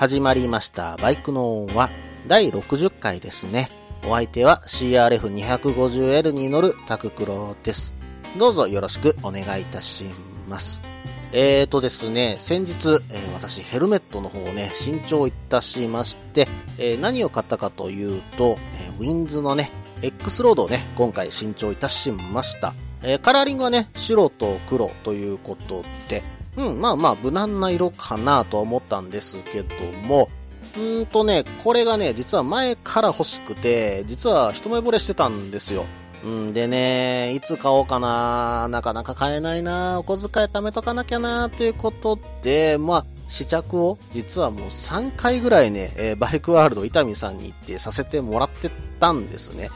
始まりました。バイクの音は第60回ですね。お相手は CRF250L に乗るタククロです。どうぞよろしくお願いいたします。えーとですね、先日、えー私ヘルメットの方をね、新調いたしまして、えー何を買ったかというと、えーウィンズのね、X ロードをね、今回新調いたしました。えカラーリングはね、白と黒ということで、うん、まあまあ、無難な色かなと思ったんですけども、うんとね、これがね、実は前から欲しくて、実は一目惚れしてたんですよ。うんでね、いつ買おうかな、なかなか買えないな、お小遣い貯めとかなきゃな、ということで、まあ、試着を、実はもう3回ぐらいね、えーバイクワールド伊丹さんに行ってさせてもらってたんですね。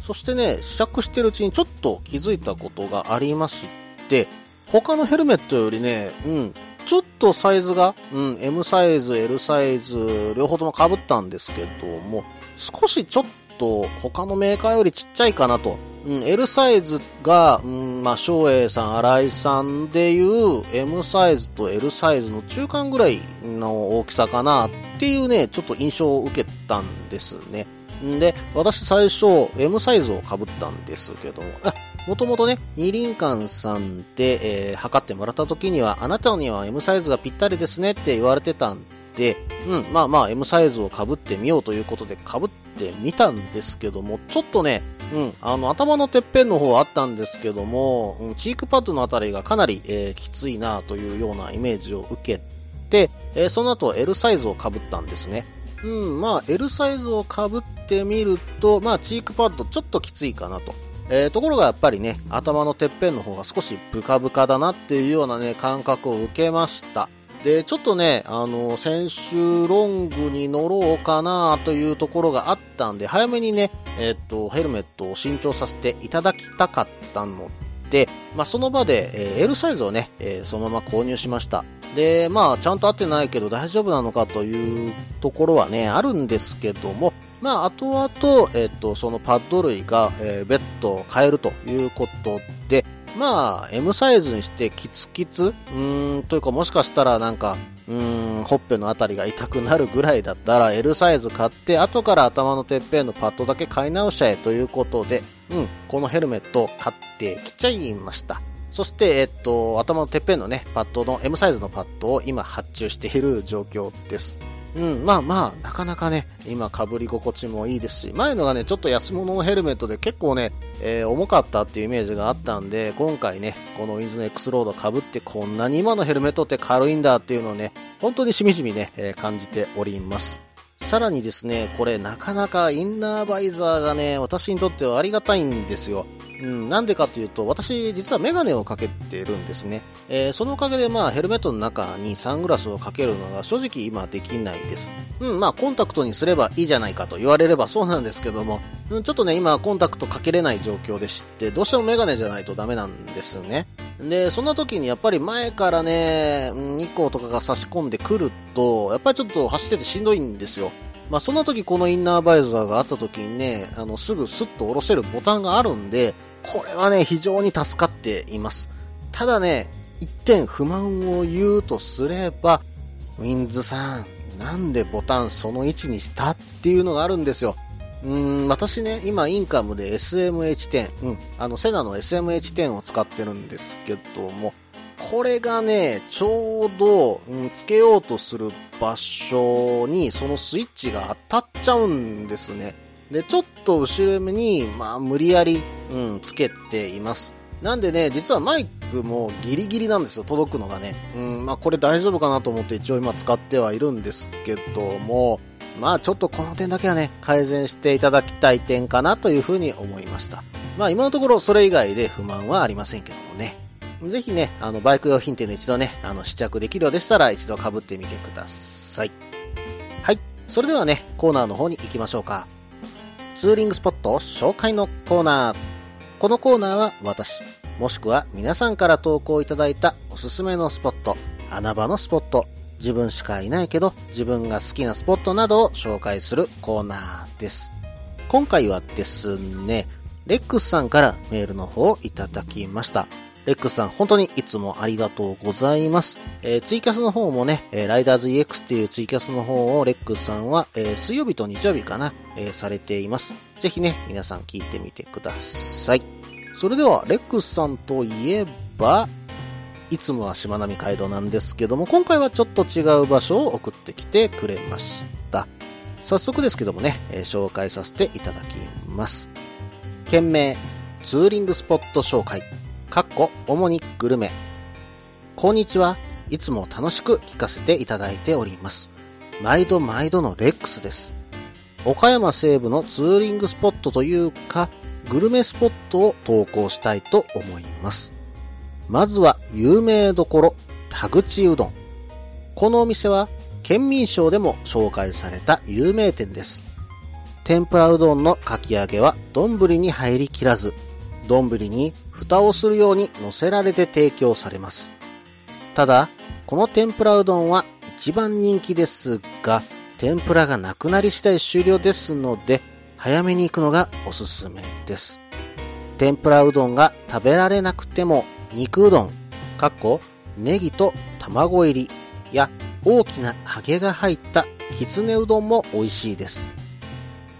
そしてね、試着してるうちにちょっと気づいたことがありまして、他のヘルメットよりね、うん、ちょっとサイズが、うん、M サイズ、L サイズ、両方とも被ったんですけども、少しちょっと他のメーカーよりちっちゃいかなと。うん、L サイズが、うん、まあ、翔英さん、新井さんでいう M サイズと L サイズの中間ぐらいの大きさかなっていうね、ちょっと印象を受けたんですね。んで、私最初 M サイズを被ったんですけども、もともとね、二輪館さんで、えー測ってもらった時には、あなたには M サイズがぴったりですねって言われてたんで、うん、まあまあ M サイズを被ってみようということで被ってみたんですけども、ちょっとね、うん、あの、頭のてっぺんの方はあったんですけども、うんチークパッドのあたりがかなり、えーきついなというようなイメージを受けて、えーその後 L サイズを被ったんですね。うん、まあ L サイズを被ってみると、まあチークパッドちょっときついかなと。えーところがやっぱりね、頭のてっぺんの方が少しブカブカだなっていうようなね、感覚を受けました。で、ちょっとね、あの、先週ロングに乗ろうかなというところがあったんで、早めにね、えっ、と、ヘルメットを新調させていただきたかったので、まあ、その場で、えー L サイズをね、えーそのまま購入しました。で、まあ、ちゃんと合ってないけど大丈夫なのかというところはね、あるんですけども、まあ、後々、えっ、と、そのパッド類が、えー別途変えるということで、まあ、M サイズにしてキツキツうーん、というかもしかしたらなんか、うーん、ほっぺのあたりが痛くなるぐらいだったら L サイズ買って、後から頭のてっぺんのパッドだけ買い直しちゃえということで、うん、このヘルメットを買ってきちゃいました。そして、えっと、頭のてっぺんのね、パッドの M サイズのパッドを今発注している状況です。うん、まあまあ、なかなかね、今被り心地もいいですし、前のがね、ちょっと安物のヘルメットで結構ね、えー重かったっていうイメージがあったんで、今回ね、このウィンズの X ロードかぶってこんなに今のヘルメットって軽いんだっていうのをね、本当にしみじみね、えー感じております。さらにですね、これなかなかインナーバイザーがね、私にとってはありがたいんですよ。うん、なんでかというと、私実はメガネをかけてるんですね。えーそのおかげでまあヘルメットの中にサングラスをかけるのが正直今できないです。うん、まあコンタクトにすればいいじゃないかと言われればそうなんですけども、うん、ちょっとね、今コンタクトかけれない状況でして、どうしてもメガネじゃないとダメなんですね。で、そんな時にやっぱり前からね、日光とかが差し込んでくると、やっぱりちょっと走っててしんどいんですよ。まあ、そんな時このインナーバイザーがあった時にね、あの、すぐスッと下ろせるボタンがあるんで、これはね、非常に助かっています。ただね、一点不満を言うとすれば、ウィンズさん、なんでボタンその位置にしたっていうのがあるんですよ。うん、私ね、今インカムで SMH10、うん、あの、セナの SMH10 を使ってるんですけども、これがね、ちょうど、うん、つけようとする場所にそのスイッチが当たっちゃうんですね。で、ちょっと後ろに、まあ、無理やり、うん、つけています。なんでね、実はマイクもギリギリなんですよ、届くのがね。うん、まあ、これ大丈夫かなと思って一応今使ってはいるんですけども、まあ、ちょっとこの点だけはね、改善していただきたい点かなというふうに思いました。まあ、今のところそれ以外で不満はありませんけどもね。ぜひね、あの、バイク用品店で一度ね、あの、試着できるようでしたら一度被ってみてください。はい。それではね、コーナーの方に行きましょうか。ツーリングスポット紹介のコーナー。このコーナーは私、もしくは皆さんから投稿いただいたおすすめのスポット、穴場のスポット、自分しかいないけど自分が好きなスポットなどを紹介するコーナーです。今回はですね、レックスさんからメールの方をいただきました。レックスさん、本当にいつもありがとうございます。えー、ツイキャスの方もね、えー、ライダーズ EX っていうツイキャスの方をレックスさんは、えー、水曜日と日曜日かな、えされています。ぜひね、皆さん聞いてみてください。それでは、レックスさんといえば、いつもはしまなみ海道なんですけども、今回はちょっと違う場所を送ってきてくれました。早速ですけどもね、え紹介させていただきます。件名、ツーリングスポット紹介。かっこ、主にグルメ。こんにちは。いつも楽しく聞かせていただいております。毎度毎度のレックスです。岡山西部のツーリングスポットというか、グルメスポットを投稿したいと思います。まずは有名どころ、田口うどん。このお店は県民賞でも紹介された有名店です。天ぷらうどんのかき揚げは丼に入りきらず、丼に蓋をするように乗せられて提供されます。ただ、この天ぷらうどんは一番人気ですが、天ぷらがなくなり次第終了ですので、早めに行くのがおすすめです。天ぷらうどんが食べられなくても、肉うどん、かっこ、ネギと卵入りや大きな揚げが入ったきつねうどんも美味しいです。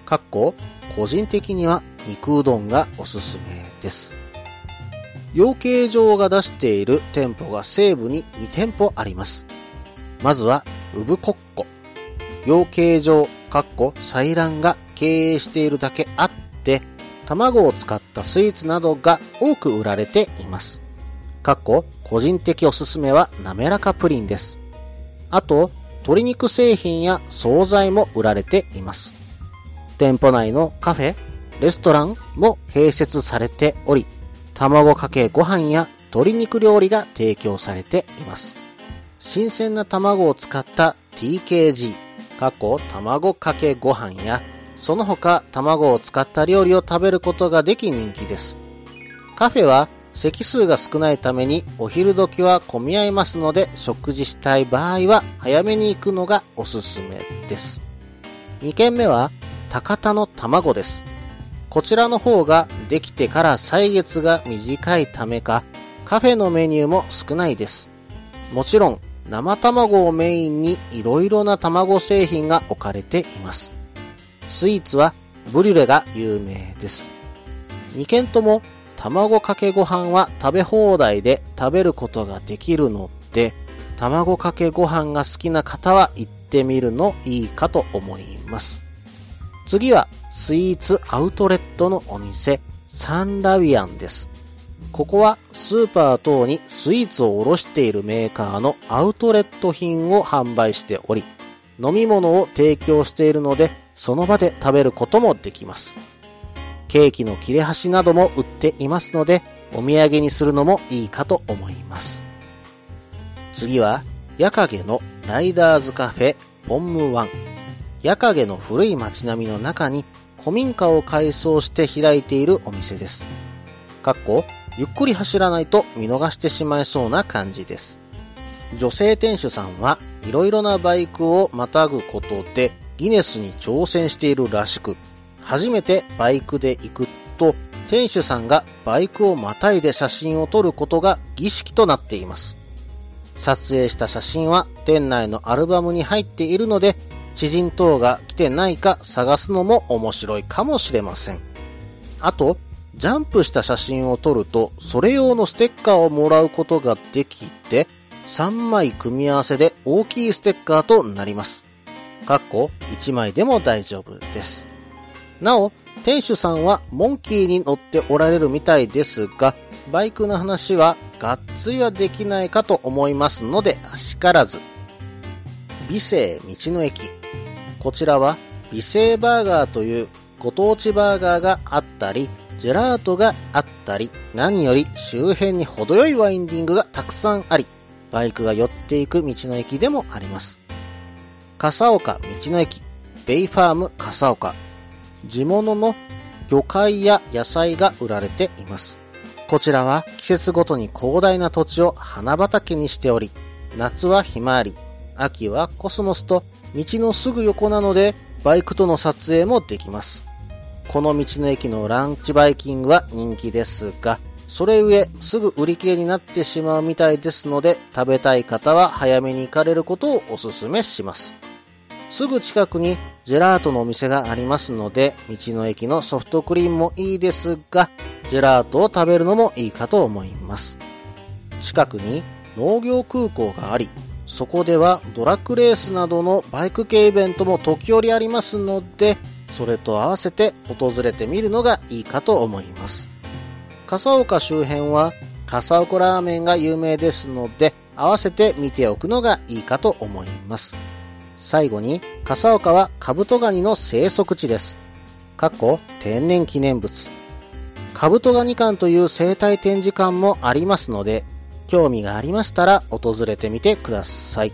かっこ、個人的には肉うどんがおすすめです。養鶏場が出している店舗が西部に2店舗あります。まずは、ウブコッコ。養鶏場、かっこ、採卵が経営しているだけあって、卵を使ったスイーツなどが多く売られています。かっこ、個人的おすすめは滑らかプリンです。あと、鶏肉製品や惣菜も売られています。店舗内のカフェ、レストランも併設されており、卵かけご飯や鶏肉料理が提供されています。新鮮な卵を使った TKG、過去卵かけご飯や、その他卵を使った料理を食べることができ人気です。カフェは席数が少ないためにお昼時は混み合いますので食事したい場合は早めに行くのがおすすめです。2軒目は高田の卵です。こちらの方ができてから歳月が短いためか、カフェのメニューも少ないです。もちろん、生卵をメインに色々な卵製品が置かれています。スイーツはブリュレが有名です。2軒とも卵かけご飯は食べ放題で食べることができるので、卵かけご飯が好きな方は行ってみるのいいかと思います。次はスイーツアウトレットのお店、サンラビアンです。ここはスーパー等にスイーツを卸しているメーカーのアウトレット品を販売しており、飲み物を提供しているので、その場で食べることもできます。ケーキの切れ端なども売っていますので、お土産にするのもいいかと思います。次は、ヤカゲのライダーズカフェポンムワン。矢影の古い街並みの中に古民家を改装して開いているお店です。かっこ、ゆっくり走らないと見逃してしまいそうな感じです。女性店主さんはいろいろなバイクをまたぐことでギネスに挑戦しているらしく、初めてバイクで行くと店主さんがバイクをまたいで写真を撮ることが儀式となっています。撮影した写真は店内のアルバムに入っているので知人等が来てないか探すのも面白いかもしれません。あと、ジャンプした写真を撮ると、それ用のステッカーをもらうことができて、3枚組み合わせで大きいステッカーとなります。かっこ1枚でも大丈夫です。なお、店主さんはモンキーに乗っておられるみたいですが、バイクの話はがっつりはできないかと思いますので、あしからず。美生道の駅。こちらは美声バーガーというご当地バーガーがあったり、ジェラートがあったり、何より周辺に程よいワインディングがたくさんあり、バイクが寄っていく道の駅でもあります。笠岡道の駅、ベイファーム笠岡。地物の魚介や野菜が売られています。こちらは季節ごとに広大な土地を花畑にしており、夏はひまわり、秋はコスモスと道のすぐ横なのでバイクとの撮影もできます。この道の駅のランチバイキングは人気ですが、それゆえすぐ売り切れになってしまうみたいですので、食べたい方は早めに行かれることをお勧めします。すぐ近くにジェラートのお店がありますので、道の駅のソフトクリームもいいですが、ジェラートを食べるのもいいかと思います。近くに農業空港があり、そこではドラッグレースなどのバイク系イベントも時折ありますので、それと合わせて訪れてみるのがいいかと思います。笠岡周辺は笠岡ラーメンが有名ですので、合わせて見ておくのがいいかと思います。最後に、笠岡はカブトガニの生息地です。過去天然記念物。カブトガニ館という生態展示館もありますので、興味がありましたら訪れてみてください。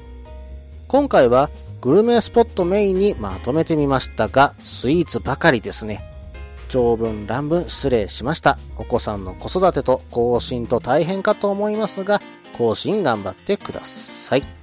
今回はグルメスポットメインにまとめてみましたが、スイーツばかりですね。長文乱文失礼しました。お子さんの子育てと更新と大変かと思いますが、更新頑張ってください。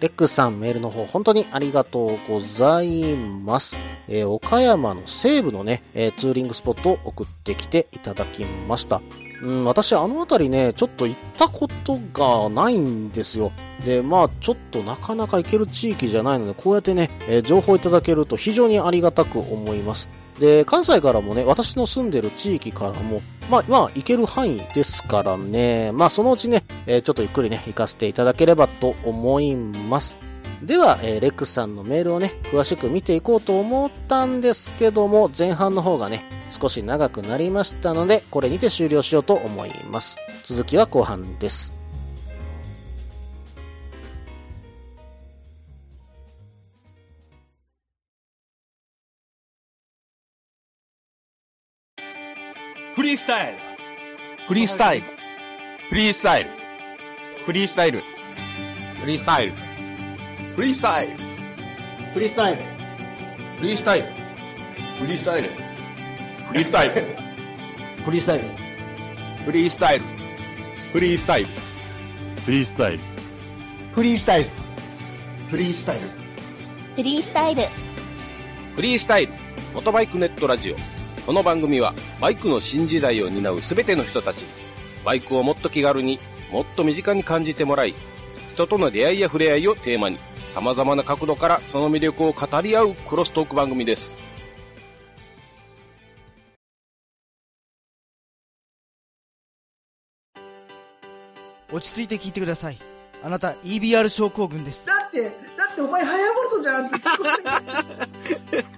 レックさんメールの方本当にありがとうございます。えー、岡山の西部のね、えー、ツーリングスポットを送ってきていただきました。うん、私あの辺りね、ちょっと行ったことがないんですよ。で、まあちょっとなかなか行ける地域じゃないので、こうやってね、えー、情報いただけると非常にありがたく思います。で、関西からもね、私の住んでる地域からも、まあ、まあ、行ける範囲ですからね、まあ、そのうちね、えー、ちょっとゆっくりね、行かせていただければと思います。では、えー、レックスさんのメールをね、詳しく見ていこうと思ったんですけども、前半の方がね、少し長くなりましたので、これにて終了しようと思います。続きは後半です。フリースタイル。フリースタイル。フリースタイル。フリースタイル。フリースタイル。フリースタイル。フリースタイル。フリースタイル。フリースタイル。フリースタイル。フリースタイル。フリースタイル。フリースタイル。フリースタイル。フリースタイル。フリースタイル。フリースタイル。フリースタイル。モトバイクネットラジオこの番組はバイクの新時代を担う全ての人たちにバイクをもっと気軽にもっと身近に感じてもらい人との出会いや触れ合いをテーマに様々な角度からその魅力を語り合うクロストーク番組です。落ち着いて聞いてください。あなた EBR 症候群です。だってだってお前ハヤボルトじゃんって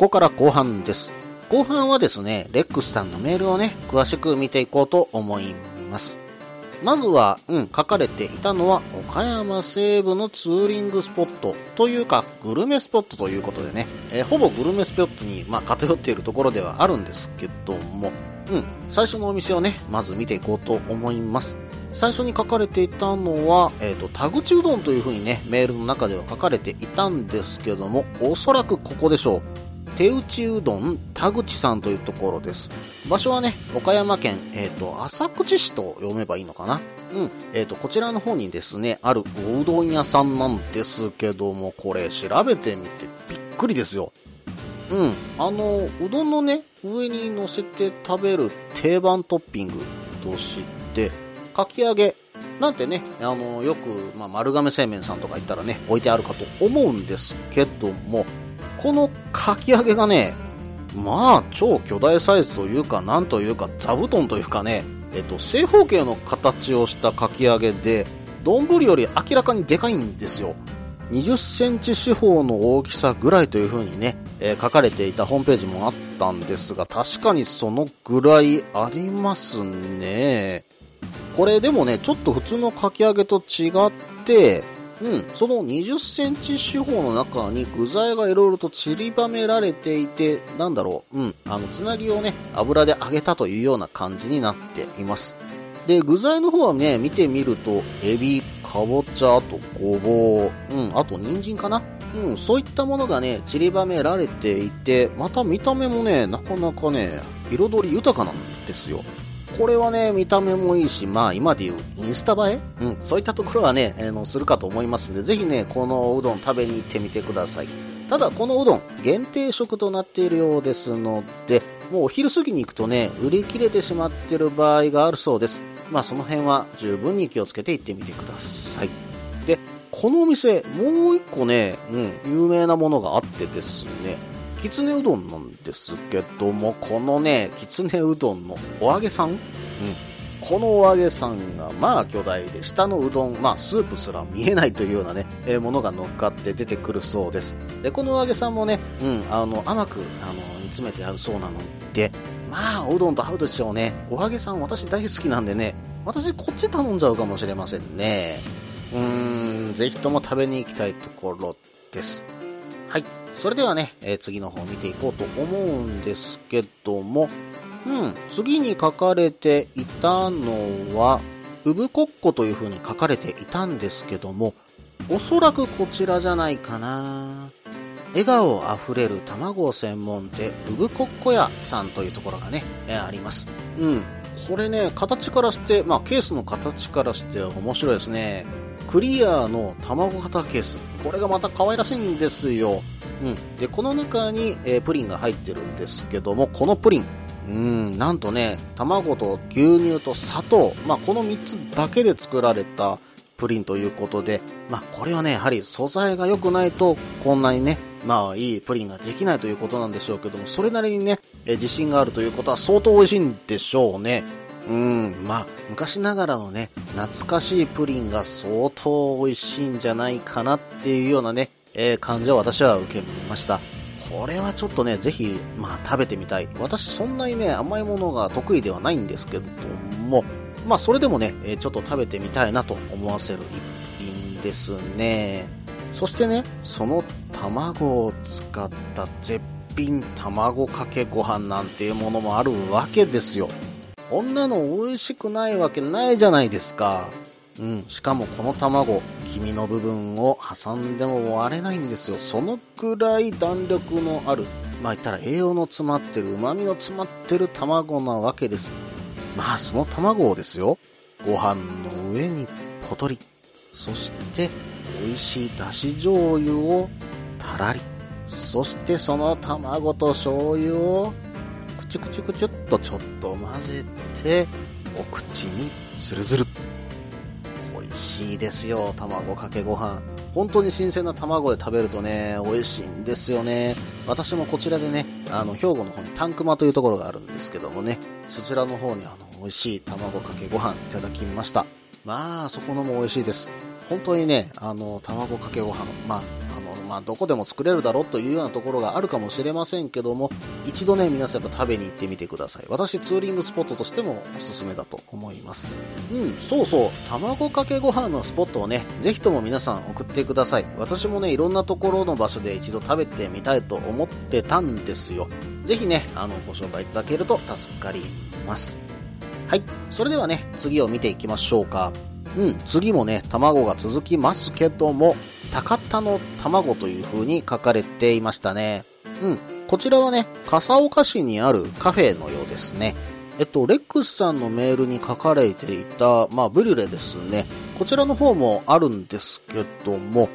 ここから後半です。後半はですね、レックスさんのメールをね、詳しく見ていこうと思います。まずは、うん、書かれていたのは、岡山西部のツーリングスポットというか、グルメスポットということでね、えー、ほぼグルメスポットに、まあ、偏っているところではあるんですけども、うん、最初のお店をね、まず見ていこうと思います。最初に書かれていたのは、えっ、ー、と、田口うどんというふうにね、メールの中では書かれていたんですけども、おそらくここでしょう。手打ちうどん田口さんというところです。場所はね、岡山県、えっ、ー、と、浅口市と読めばいいのかな？うん。えっ、ー、と、こちらの方にですね、あるおうどん屋さんなんですけども、これ調べてみてびっくりですよ。うん。あの、うどんのね、上に乗せて食べる定番トッピングとして、かき揚げなんてね、あの、よく、まあ、丸亀製麺さんとか行ったらね、置いてあるかと思うんですけども、このかき揚げがね、まあ、超巨大サイズというか、なんというか、座布団というかね、えっと、正方形の形をしたかき揚げで、丼より明らかにでかいんですよ。20センチ四方の大きさぐらいという風にね、えー書かれていたホームページもあったんですが、確かにそのぐらいありますね。これでもね、ちょっと普通のかき揚げと違って、うん、その20センチ四方の中に具材がいろいろと散りばめられていて、なんだろう、うん、あの、つなぎをね、油で揚げたというような感じになっています。で、具材の方はね、見てみると、エビ、かぼちゃ、あとごぼう、うん、あと人参かな。うん、そういったものがね、散りばめられていて、また見た目もね、なかなかね、彩り豊かなんですよ。これはね、見た目もいいし、まあ今でいうインスタ映え？うん、そういったところはね、あの、するかと思いますんで、ぜひね、このうどん食べに行ってみてください。ただ、このうどん、限定食となっているようですので、もうお昼過ぎに行くとね、売り切れてしまってる場合があるそうです。まあその辺は十分に気をつけて行ってみてください。で、このお店、もう一個ね、うん、有名なものがあってですね、きつねうどんなんですけども、このね、きつねうどんのお揚げさん？うん。このお揚げさんが、まあ巨大で、下のうどん、まあスープすら見えないというようなね、えーものが乗っかって出てくるそうです。で、このお揚げさんもね、うん、あの、甘く、あの、煮詰めてあるそうなので、まあ、おうどんと合うでしょうね。お揚げさん私大好きなんでね、私こっち頼んじゃうかもしれませんね。うーん、ぜひとも食べに行きたいところです。はい。それではね、えー次の方見ていこうと思うんですけども、うん、次に書かれていたのは、うぶこっこという風に書かれていたんですけども、おそらくこちらじゃないかな。笑顔あふれる卵専門店、うぶこっこ屋さんというところがね、えーあります。うん。これね、形からして、まあケースの形からして面白いですね。クリアの卵型ケース。これがまた可愛らしいんですよ。うん。で、この中に、えープリンが入ってるんですけども、このプリン。うん、なんとね、卵と牛乳と砂糖。まあ、この3つだけで作られたプリンということで、まあ、これはね、やはり素材が良くないと、こんなにね、まあ、いいプリンができないということなんでしょうけども、それなりにね、え自信があるということは相当美味しいんでしょうね。うん、まあ、昔ながらのね、懐かしいプリンが相当美味しいんじゃないかなっていうようなね、えー感じを私は受けました。これはちょっとね、ぜひ、まあ、食べてみたい。私、そんなにね、甘いものが得意ではないんですけども、まあ、それでもね、えーちょっと食べてみたいなと思わせる一品ですね。そしてね、その卵を使った絶品卵かけご飯なんていうものもあるわけですよ。こんなの美味しくないわけないじゃないですか。うん、しかもこの卵、黄身の部分を挟んでも割れないんですよ。そのくらい弾力のある、まあ言ったら栄養の詰まってる、旨味の詰まってる卵なわけです。まあその卵をですよ、ご飯の上にポトリ。そして、美味しいだし醤油をたらり。そしてその卵と醤油をくちゅくちゅくちゅっとちょっと混ぜて、お口にズルズル。美味しいですよ、卵かけご飯。本当に新鮮な卵で食べるとね、美味しいんですよね。私もこちらでね、あの、兵庫の方にタンクマというところがあるんですけどもね、そちらの方にあの、美味しい卵かけご飯いただきました。まあ、そこのも美味しいです。本当にね、あの、卵かけご飯、まあ、まあ、どこでも作れるだろうというようなところがあるかもしれませんけども、一度ね、皆さんやっぱ食べに行ってみてください。私、ツーリングスポットとしてもおすすめだと思います。うん、そうそう、卵かけご飯のスポットをね、ぜひとも皆さん送ってください。私もね、いろんなところの場所で一度食べてみたいと思ってたんですよ。ぜひね、あの、ご紹介いただけると助かります。はい。それではね、次を見ていきましょうか。うん、次もね、卵が続きますけども、高田の卵という風に書かれていましたね。うん、こちらはね、笠岡市にあるカフェのようですね。えっと、レックスさんのメールに書かれていた、まあ、ブリュレですね。こちらの方もあるんですけども、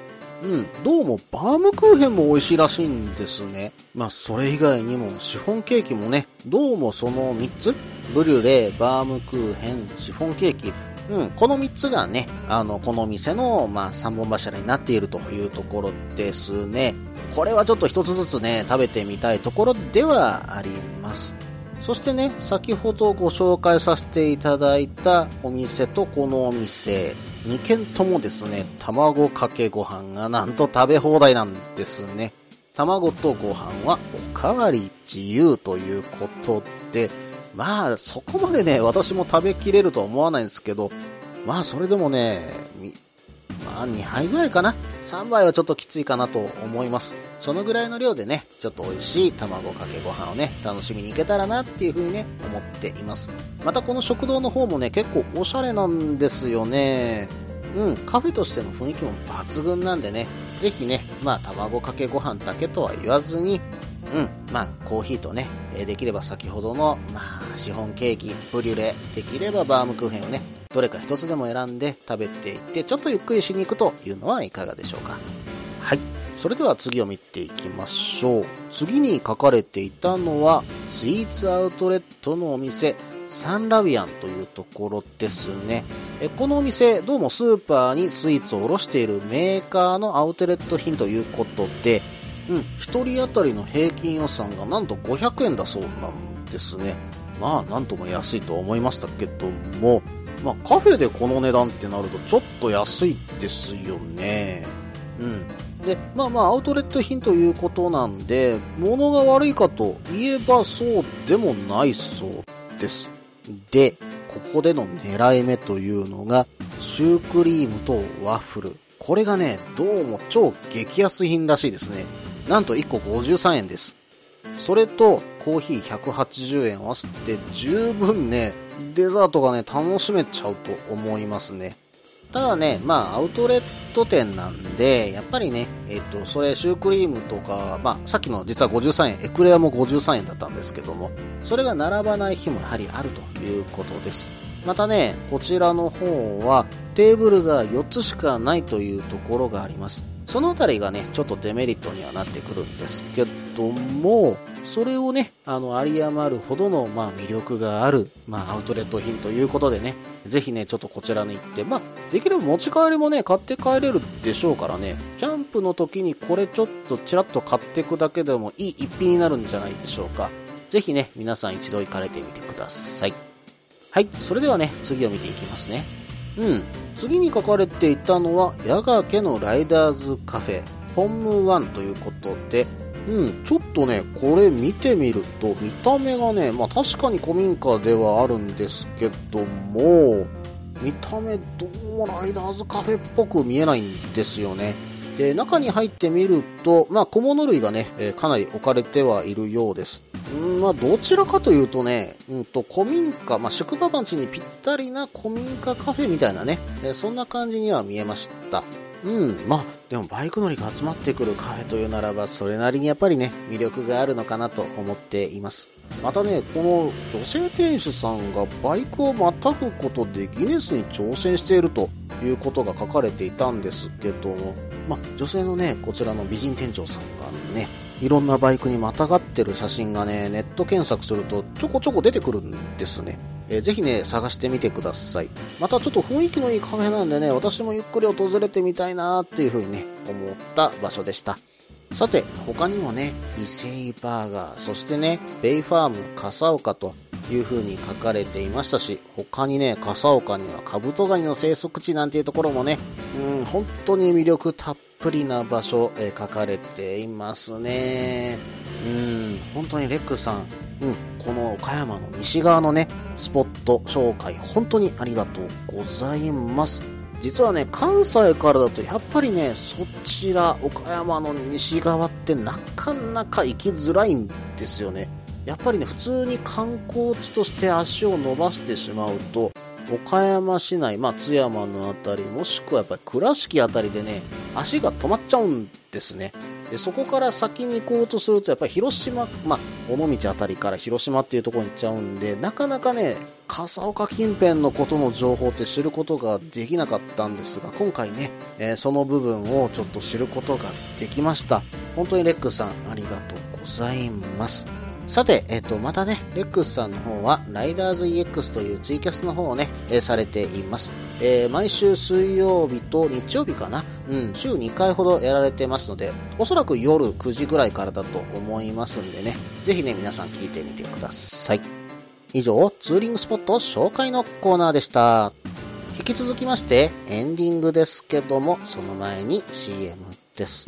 うん、どうもバームクーヘンも美味しいらしいんですね。まあ、それ以外にもシフォンケーキもね、どうもその3つ、ブリュレ、バームクーヘン、シフォンケーキ、うん、この3つがね、あの、この店の、まあ、3本柱になっているというところですね。これはちょっと一つずつね、食べてみたいところではあります。そしてね、先ほどご紹介させていただいたお店とこのお店、2軒ともですね、卵かけご飯がなんと食べ放題なんですね。卵とご飯はおかわり自由ということで、まあそこまでね、私も食べきれるとは思わないんですけど、まあそれでもね、まあ2杯ぐらいかな。3杯はちょっときついかなと思います。そのぐらいの量でね、ちょっと美味しい卵かけご飯をね、楽しみに行けたらなっていう風にね、思っています。またこの食堂の方もね、結構おしゃれなんですよね。うん、カフェとしての雰囲気も抜群なんでね、ぜひね、まあ卵かけご飯だけとは言わずに、うん、まあコーヒーとね、できれば先ほどの、まあシフォンケーキ、ブリュレ、できればバームクーヘンをね、どれか一つでも選んで食べていって、ちょっとゆっくりしに行くというのはいかがでしょうか。はい。それでは次を見ていきましょう。次に書かれていたのは、スイーツアウトレットのお店、サンラビアンというところですね。えこのお店、どうもスーパーにスイーツを卸しているメーカーのアウトレット品ということで、うん、1人当たりの平均予算がなんと500円だそうなんですね。まあ、なんとも安いと思いましたけども、まあ、カフェでこの値段ってなるとちょっと安いですよね。うん。で、まあまあ、アウトレット品ということなんで、物が悪いかと言えばそうでもないそうです。で、ここでの狙い目というのが、シュークリームとワッフル。これがね、どうも超激安品らしいですね。なんと1個53円です。それと、コーヒー180円合わせて十分ね、デザートがね、楽しめちゃうと思いますね。ただね、まあ、アウトレット店なんで、やっぱりね、えっ、と、それ、シュークリームとか、まあ、さっきの実は53円、エクレアも53円だったんですけども、それが並ばない日もやはりあるということです。またね、こちらの方は、テーブルが4つしかないというところがあります。そのあたりがね、ちょっとデメリットにはなってくるんですけどども、それをね、あの、有り余るほどの、まあ、魅力がある、まあ、アウトレット品ということでね、ぜひね、ちょっとこちらに行って、まあ、できれば持ち帰りもね、買って帰れるでしょうからね、キャンプの時にこれちょっとちらっと買ってくだけでもいい一品になるんじゃないでしょうか。ぜひね、皆さん一度行かれてみてください。はい、それではね、次を見ていきますね。うん。次に書かれていたのは、矢掛家のライダーズカフェ、ポンムワンということで、うん、ちょっとね、これ見てみると、見た目がね、まあ確かに古民家ではあるんですけども、見た目どうもライダーズカフェっぽく見えないんですよね。で、中に入ってみると、まあ小物類がね、え、かなり置かれてはいるようです。うん、まあどちらかというとね、うんと古民家、まあ宿場町にぴったりな古民家カフェみたいなね、え、そんな感じには見えました。うん、まあ、でもバイク乗りが集まってくるカフェというならば、それなりにやっぱりね、魅力があるのかなと思っています。またね、この女性店主さんがバイクをまたぐことでギネスに挑戦しているということが書かれていたんですけども、まあ、女性のね、こちらの美人店長さんがね、いろんなバイクにまたがってる写真がね、ネット検索するとちょこちょこ出てくるんですね。えー、ぜひね、探してみてください。またちょっと雰囲気のいいカフェなんでね、私もゆっくり訪れてみたいなっていうふうにね、思った場所でした。さて、他にもね、伊勢バーガー、そしてね、ベイファーム笠岡という風に書かれていましたし、他にね、笠岡にはカブトガニの生息地なんていうところもね、うん、本当に魅力たっぷりな場所、え、書かれていますね。うん、本当にレックさん、うん、この岡山の西側のね、スポット紹介、本当にありがとうございます。実はね、関西からだとやっぱりね、そちら、岡山の西側ってなかなか行きづらいんですよね。やっぱりね、普通に観光地として足を伸ばしてしまうと、岡山市内、まあ、津山のあたり、もしくはやっぱり倉敷あたりでね、足が止まっちゃうんですね。で、そこから先に行こうとすると、やっぱり広島、まあ、尾道あたりから広島っていうところに行っちゃうんで、なかなかね、笠岡近辺のことの情報って知ることができなかったんですが、今回ね、えー、その部分をちょっと知ることができました。本当にレックさん、ありがとうございます。さて、えっ、と、またね、レックスさんの方は、ライダーズ EX というツイキャスの方をね、えー、されています。えー、毎週水曜日と日曜日かな？うん、週2回ほどやられてますので、おそらく夜9時ぐらいからだと思いますんでね、ぜひね、皆さん聞いてみてください。以上、ツーリングスポット紹介のコーナーでした。引き続きまして、エンディングですけども、その前に CM です。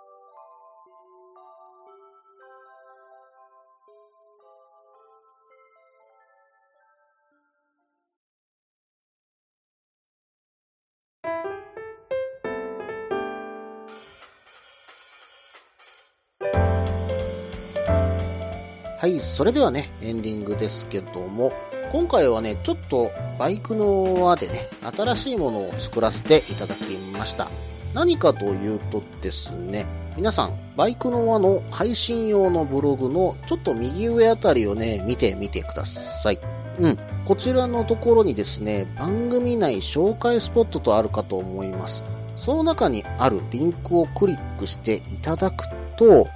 はい、それではね、エンディングですけども、今回はね、ちょっとバイクの輪でね、新しいものを作らせていただきました。何かというとですね、皆さん、バイクの輪の配信用のブログのちょっと右上あたりをね、見てみてください。うん。こちらのところにですね、番組内紹介スポットとあるかと思います。その中にあるリンクをクリックしていただくと、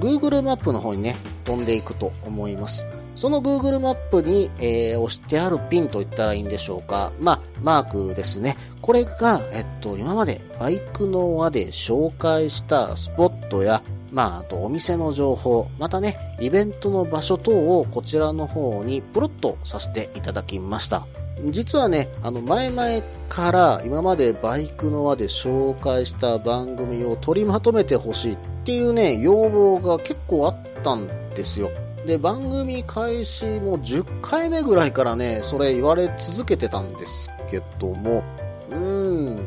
Google マップの方にね、飛んでいくと思います。その Google マップに、えー押してあるピンと言ったらいいんでしょうか。まあ、マークですね。これが、えっと、今までバイクの輪で紹介したスポットや、まあ、あとお店の情報、またね、イベントの場所等をこちらの方にプロットさせていただきました。実はね、あの、前々から今までバイクの輪で紹介した番組を取りまとめてほしいっていうね、要望が結構あったんですよ。で、番組開始も10回目ぐらいからね、それ言われ続けてたんですけども、うーん、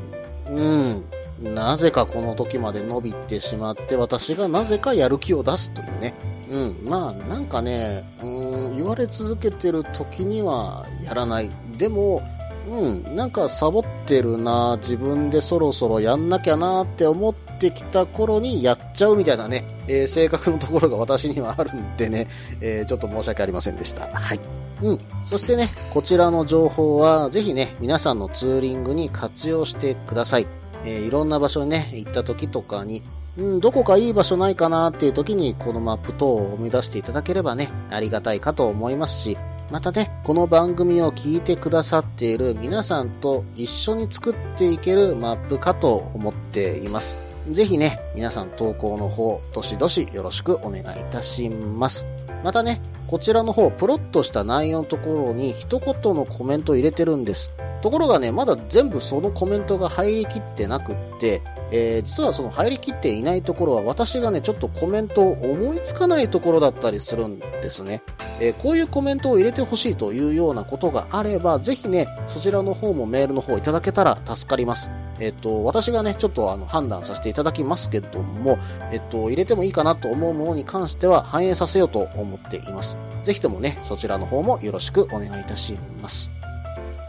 うん、なぜかこの時まで伸びてしまって、私がなぜかやる気を出すというね。うん、まあなんかね、うん、言われ続けてる時にはやらない。でも、うん、なんかサボってるな、自分でそろそろやんなきゃなって思ってきた頃にやっちゃうみたいなね、えー性格のところが私にはあるんでね、えーちょっと申し訳ありませんでした。はい。うん。そしてね、こちらの情報は、ぜひね、皆さんのツーリングに活用してください。えーいろんな場所にね、行った時とかに、うん、どこかいい場所ないかなっていう時に、このマップ等を生み出していただければね、ありがたいかと思いますし、またね、この番組を聞いてくださっている皆さんと一緒に作っていけるマップかと思っています。ぜひね、皆さん投稿の方、どしどしよろしくお願いいたします。またね、こちらの方、プロットした内容のところに一言のコメント入れてるんです。ところがね、まだ全部そのコメントが入りきってなくって、えー実はその入りきっていないところは私がね、ちょっとコメントを思いつかないところだったりするんですね。えーこういうコメントを入れてほしいというようなことがあれば、ぜひね、そちらの方もメールの方いただけたら助かります。えっ、と、私がね、ちょっとあの判断させていただきますけども、えっ、と、入れてもいいかなと思うものに関しては反映させようと思っています。ぜひともね、そちらの方もよろしくお願いいたします。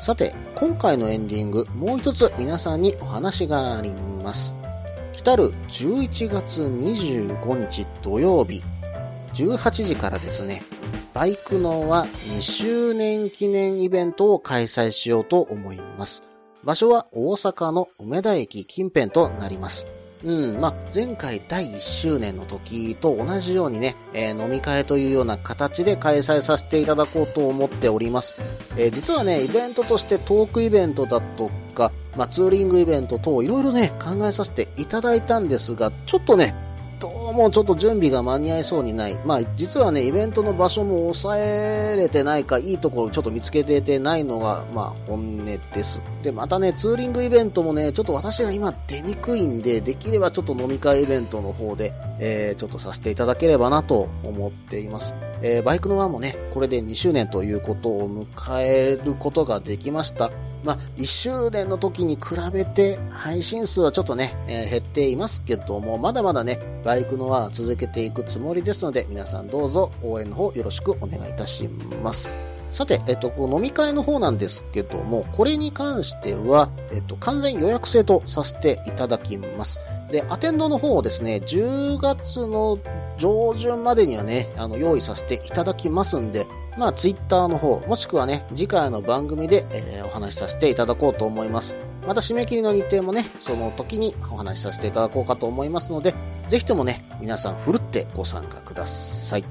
さて、今回のエンディング、もう一つ皆さんにお話があります。来たる11月25日土曜日、18時からですね、バイクのは2周年記念イベントを開催しようと思います。場所は大阪の梅田駅近辺となります。うん、まあ、前回第1周年の時と同じようにね、えー飲み会というような形で開催させていただこうと思っております。えー実はね、イベントとしてトークイベントだとか、まあ、ツーリングイベント等いろいろね、考えさせていただいたんですが、ちょっとね、どうもちょっと準備が間に合いそうにない。まあ、実はね、イベントの場所も抑えれてないか、いいところちょっと見つけててないのが、まあ、本音です。で、またね、ツーリングイベントもね、ちょっと私が今出にくいんで、できればちょっと飲み会イベントの方で、えー、ちょっとさせていただければなと思っています。えー、バイクの輪もね、これで2周年ということを迎えることができました。まあ、1周年の時に比べて配信数はちょっとね、えー、減っていますけども、まだまだね、バイクの輪続けていくつもりですので、皆さんどうぞ応援の方よろしくお願いいたします。さて、えっと、飲み会の方なんですけども、これに関しては、えっと、完全予約制とさせていただきます。で、アテンドの方をですね、10月の上旬までにはね、あの、用意させていただきますんで、まあ、ツイッターの方、もしくはね、次回の番組で、えー、お話しさせていただこうと思います。また締め切りの日程もね、その時にお話しさせていただこうかと思いますので、ぜひともね、皆さんふるってご参加ください。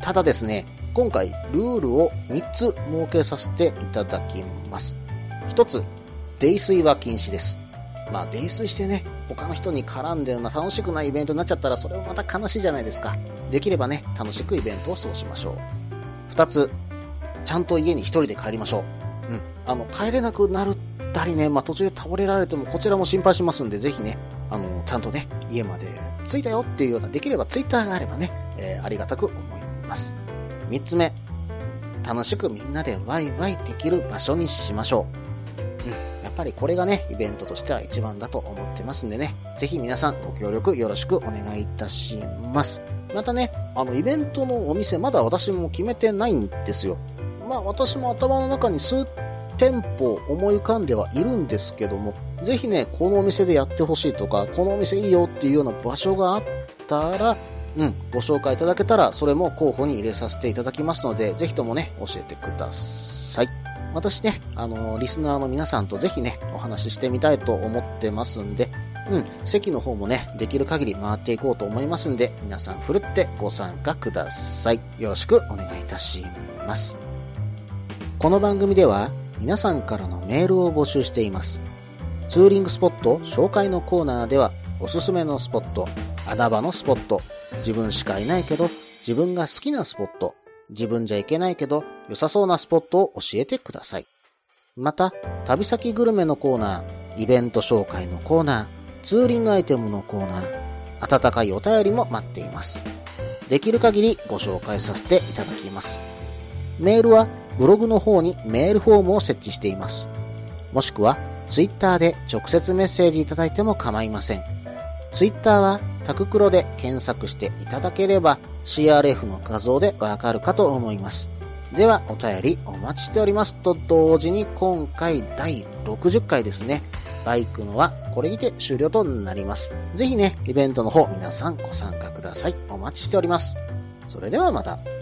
ただですね、今回ルールを3つ設けさせていただきます。1つ、泥酔は禁止です。まあ、泥酔してね、他の人に絡んでるな楽しくないイベントになっちゃったら、それもまた悲しいじゃないですか。できればね、楽しくイベントを過ごしましょう。二つ、ちゃんと家に一人で帰りましょう。うん。あの、帰れなくなるったりね、まあ、途中で倒れられてもこちらも心配しますんで、ぜひね、あの、ちゃんとね、家まで着いたよっていうような、できればツイッターがあればね、えー、ありがたく思います。三つ目、楽しくみんなでワイワイできる場所にしましょう。うん。やっぱりこれがね、イベントとしては一番だと思ってますんでね、ぜひ皆さんご協力よろしくお願いいたします。またね、あの、イベントのお店、まだ私も決めてないんですよ。まあ、私も頭の中に数店舗思い浮かんではいるんですけども、ぜひね、このお店でやってほしいとか、このお店いいよっていうような場所があったら、うん、ご紹介いただけたら、それも候補に入れさせていただきますので、ぜひともね、教えてください。私ね、あのー、リスナーの皆さんとぜひね、お話ししてみたいと思ってますんで、うん、席の方もね、できる限り回っていこうと思いますんで、皆さんふるってご参加ください。よろしくお願いいたします。この番組では、皆さんからのメールを募集しています。ツーリングスポット紹介のコーナーでは、おすすめのスポット、穴場のスポット、自分しかいないけど、自分が好きなスポット、自分じゃいけないけど、良さそうなスポットを教えてください。また、旅先グルメのコーナー、イベント紹介のコーナー、ツーリングアイテムのコーナー、温かいお便りも待っています。できる限りご紹介させていただきます。メールはブログの方にメールフォームを設置しています。もしくはツイッターで直接メッセージいただいても構いません。ツイッターはタククロで検索していただければ CRF の画像でわかるかと思います。ではお便りお待ちしておりますと同時に今回第60回ですね。バイクのはこれにて終了となります。ぜひね、イベントの方皆さんご参加ください。お待ちしております。それではまた。